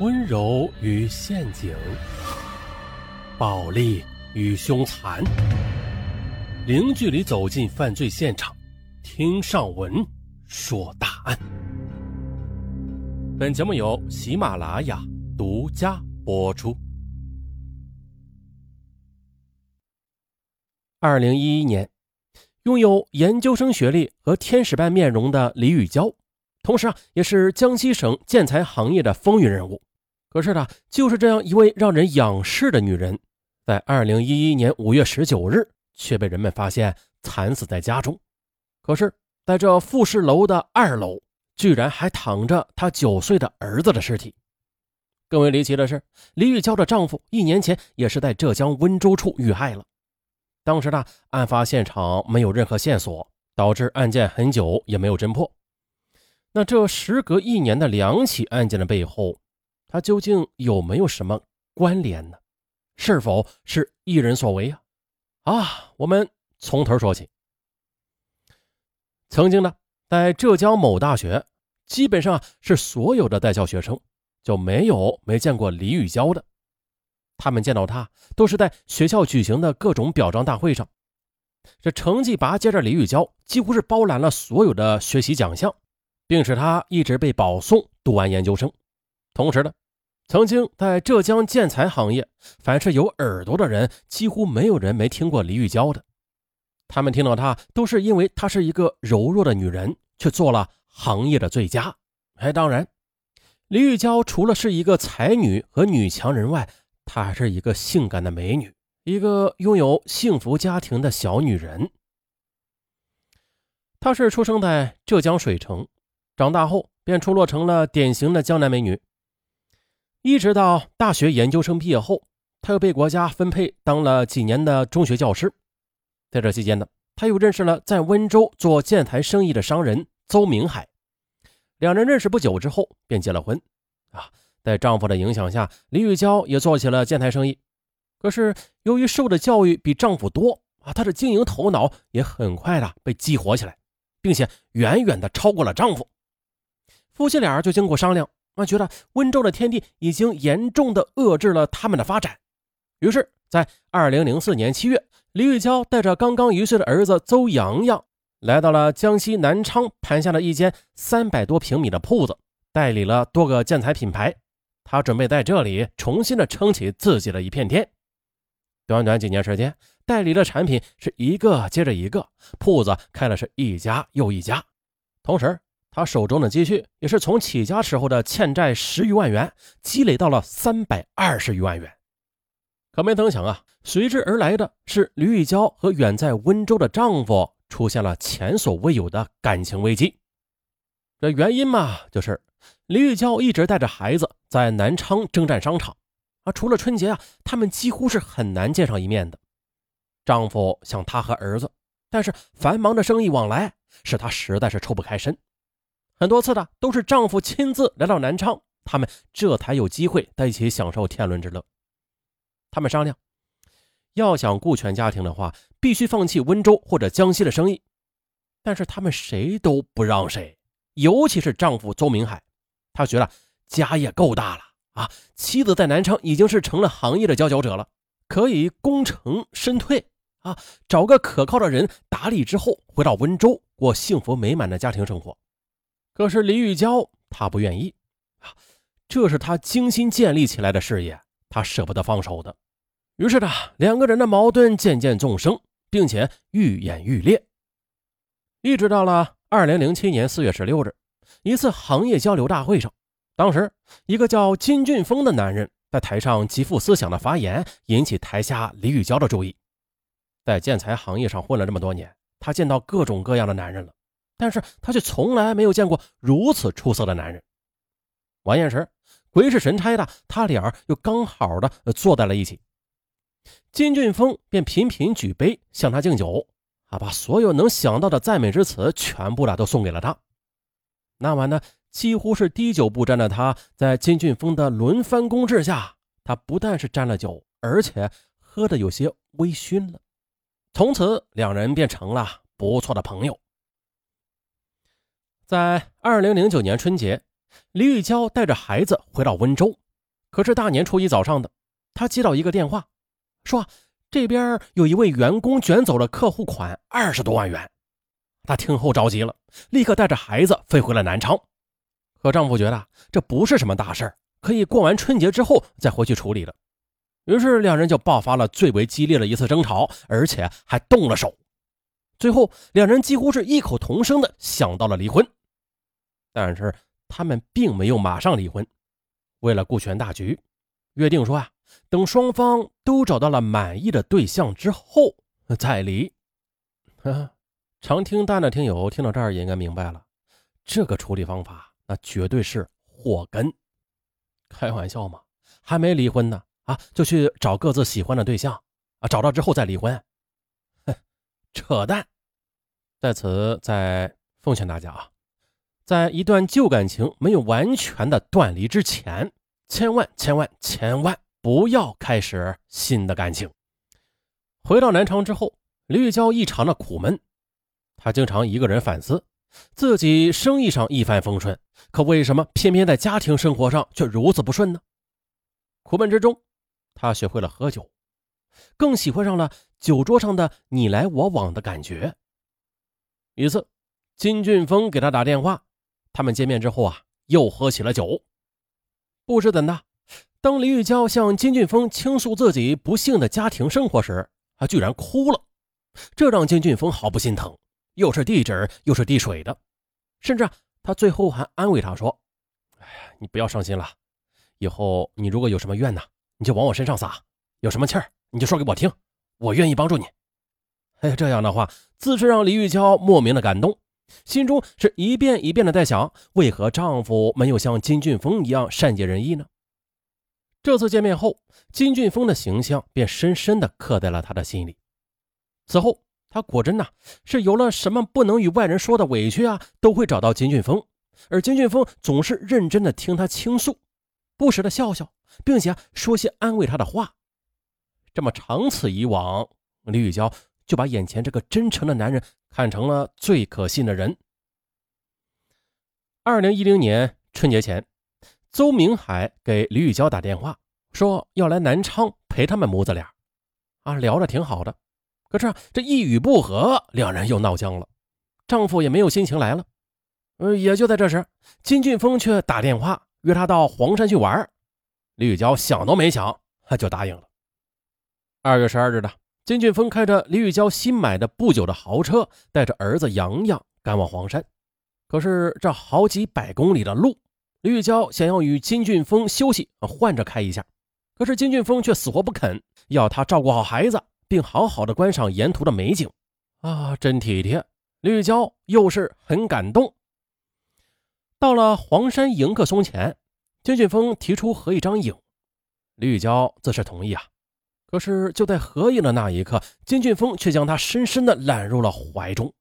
温柔与陷阱，暴力与凶残，零距离走进犯罪现场，听上文说大案。本节目由喜马拉雅独家播出。二零一一年，拥有研究生学历和天使般面容的李玉娇，同时啊，也是江西省建材行业的风云人物。可是呢，就是这样一位让人仰视的女人，在二零一一年五月十九日却被人们发现惨死在家中。可是，在这复式楼的二楼，居然还躺着她九岁的儿子的尸体。更为离奇的是，李玉娇的丈夫一年前也是在浙江温州处遇害了。当时呢，案发现场没有任何线索，导致案件很久也没有侦破。那这时隔一年的两起案件的背后，他究竟有没有什么关联呢？是否是一人所为啊？啊，我们从头说起。曾经呢，在浙江某大学，基本上是所有的在校学生就没有没见过李玉娇的。他们见到他，都是在学校举行的各种表彰大会上，这成绩拔尖的李玉娇几乎是包揽了所有的学习奖项，并使他一直被保送读完研究生。同时呢，曾经在浙江建材行业，凡是有耳朵的人，几乎没有人没听过李玉娇的。他们听到她，都是因为她是一个柔弱的女人，却做了行业的最佳。哎，当然，李玉娇除了是一个才女和女强人外，她还是一个性感的美女，一个拥有幸福家庭的小女人。她是出生在浙江水城，长大后便出落成了典型的江南美女。一直到大学研究生毕业后，她又被国家分配当了几年的中学教师。在这期间呢，她又认识了在温州做建材生意的商人邹明海，两人认识不久之后便结了婚。啊。在丈夫的影响下，李玉娇也做起了建材生意。可是由于受的教育比丈夫多啊，她的经营头脑也很快的被激活起来，并且远远的超过了丈夫。夫妻俩就经过商量，啊，觉得温州的天地已经严重的遏制了他们的发展。于是，在二零零四年七月，李玉娇带着刚刚一岁的儿子邹阳阳，来到了江西南昌，盘下了一间三百多平米的铺子，代理了多个建材品牌。他准备在这里重新的撑起自己的一片天。短短几年时间，代理的产品是一个接着一个，铺子开了是一家又一家。同时，他手中的积蓄也是从起家时候的欠债十余万元，积累到了三百二十余万元。可没曾想啊，随之而来的是吕玉娇和远在温州的丈夫出现了前所未有的感情危机。这原因嘛，就是。李玉娇一直带着孩子在南昌征战商场，啊，除了春节啊，他们几乎是很难见上一面的。丈夫想她和儿子，但是繁忙的生意往来使她实在是抽不开身。很多次的都是丈夫亲自来到南昌，他们这才有机会在一起享受天伦之乐。他们商量，要想顾全家庭的话，必须放弃温州或者江西的生意。但是他们谁都不让谁，尤其是丈夫邹明海。他觉得家业够大了啊，妻子在南昌已经是成了行业的佼佼者了，可以功成身退啊，找个可靠的人打理之后，回到温州过幸福美满的家庭生活。可是李玉娇她不愿意，这是她精心建立起来的事业，她舍不得放手的。于是呢，两个人的矛盾渐渐纵生，并且愈演愈烈，一直到了二零零七年四月十六日。一次行业交流大会上，当时一个叫金俊峰的男人在台上极富思想的发言，引起台下李玉娇的注意。在建材行业上混了这么多年，他见到各种各样的男人了，但是他却从来没有见过如此出色的男人。晚宴时，鬼使神差的，他俩又刚好的坐在了一起。金俊峰便频频举杯向他敬酒，啊，把所有能想到的赞美之词全部的都送给了他。那晚呢，几乎是滴酒不沾的他，在金俊峰的轮番攻势下，他不但是沾了酒，而且喝的有些微醺了。从此，两人便成了不错的朋友。在二零零九年春节，李玉娇带着孩子回到温州，可是大年初一早上的，她接到一个电话，说这边有一位员工卷走了客户款二十多万元。她听后着急了，立刻带着孩子飞回了南昌。可丈夫觉得这不是什么大事可以过完春节之后再回去处理了。于是两人就爆发了最为激烈的一次争吵，而且还动了手。最后，两人几乎是异口同声的想到了离婚。但是他们并没有马上离婚，为了顾全大局，约定说啊，等双方都找到了满意的对象之后再离。常听大的听友听到这儿也应该明白了，这个处理方法那绝对是祸根。开玩笑嘛，还没离婚呢啊，就去找各自喜欢的对象啊，找到之后再离婚，哼，扯淡。在此再奉劝大家啊，在一段旧感情没有完全的断离之前，千万千万千万不要开始新的感情。回到南昌之后，李玉娇异常的苦闷，她经常一个人反思，自己生意上一帆风顺，可为什么偏偏在家庭生活上却如此不顺呢？苦闷之中，她学会了喝酒，更喜欢上了酒桌上的你来我往的感觉。一次，金俊峰给他打电话，他们见面之后啊，又喝起了酒。不知怎的，当李玉娇向金俊峰倾诉自己不幸的家庭生活时，她居然哭了，这让金俊峰毫不心疼，又是递纸又是递水的，甚至啊，他最后还安慰他说：“哎呀，你不要伤心了，以后你如果有什么怨呢，你就往我身上撒，有什么气儿你就说给我听，我愿意帮助你。”哎，这样的话，自是让李玉娇莫名的感动，心中是一遍一遍的在想：为何丈夫没有像金俊峰一样善解人意呢？这次见面后，金俊峰的形象便深深的刻在了他的心里。此后，他果真呐是有了什么不能与外人说的委屈啊，都会找到金俊峰，而金俊峰总是认真的听他倾诉，不时的笑笑，并且说些安慰他的话。这么长此以往，李玉娇。就把眼前这个真诚的男人看成了最可信的人。二零一零年春节前，邹明海给李玉娇打电话，说要来南昌陪他们母子俩。啊，聊着挺好的，可是这一语不合，两人又闹僵了。丈夫也没有心情来了。呃，也就在这时，金俊峰却打电话约他到黄山去玩。李玉娇想都没想，他就答应了。二月十二日的。金俊峰开着李玉娇新买的不久的豪车，带着儿子洋洋赶往黄山。可是这好几百公里的路，李玉娇想要与金俊峰休息，换着开一下。可是金俊峰却死活不肯，要他照顾好孩子，并好好的观赏沿途的美景。啊，真体贴！李玉娇又是很感动。到了黄山迎客松前，金俊峰提出合一张影，李玉娇自是同意啊。可是就在合影的那一刻，金俊峰却将她深深的揽入了怀中。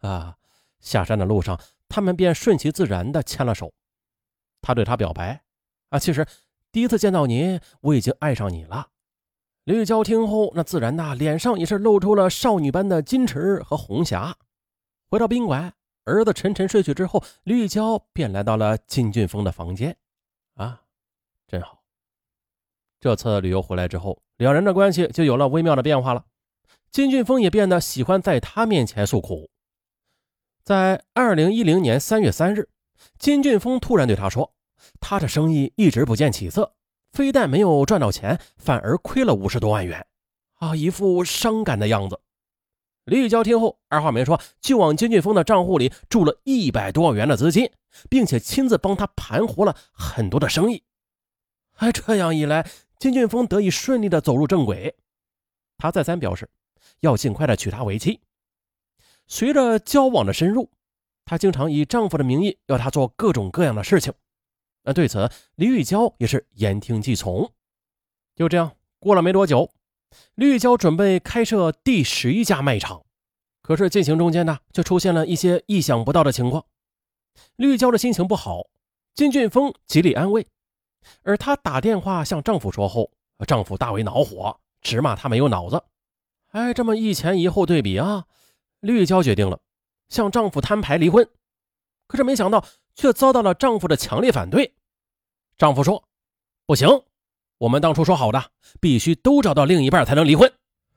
啊，下山的路上，他们便顺其自然的牵了手。他对她表白：“啊，其实第一次见到你，我已经爱上你了。”李玉娇听后，那自然呐，脸上也是露出了少女般的矜持和红霞。回到宾馆，儿子沉沉睡去之后，李玉娇便来到了金俊峰的房间。啊，真好。这次旅游回来之后，两人的关系就有了微妙的变化了。金俊峰也变得喜欢在他面前诉苦。在二零一零年三月三日，金俊峰突然对他说：“他的生意一直不见起色，非但没有赚到钱，反而亏了五十多万元，啊，一副伤感的样子。”李玉娇听后，二话没说，就往金俊峰的账户里注了一百多万元的资金，并且亲自帮他盘活了很多的生意。哎，这样一来。金俊峰得以顺利的走入正轨，他再三表示要尽快的娶她为妻。随着交往的深入，她经常以丈夫的名义要她做各种各样的事情。那对此，李玉娇也是言听计从。就这样过了没多久，李玉娇准备开设第十一家卖场，可是进行中间呢，却出现了一些意想不到的情况。李玉娇的心情不好，金俊峰极力安慰。而她打电话向丈夫说后，丈夫大为恼火，直骂她没有脑子。哎，这么一前一后对比啊，绿娇决定了向丈夫摊牌离婚。可是没想到，却遭到了丈夫的强烈反对。丈夫说：“不行，我们当初说好的，必须都找到另一半才能离婚。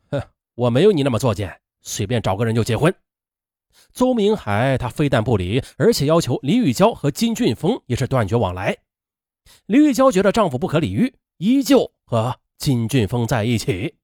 哼，我没有你那么作贱，随便找个人就结婚。”邹明海他非但不离，而且要求李玉娇和金俊峰也是断绝往来。李玉娇觉得丈夫不可理喻，依旧和金俊峰在一起。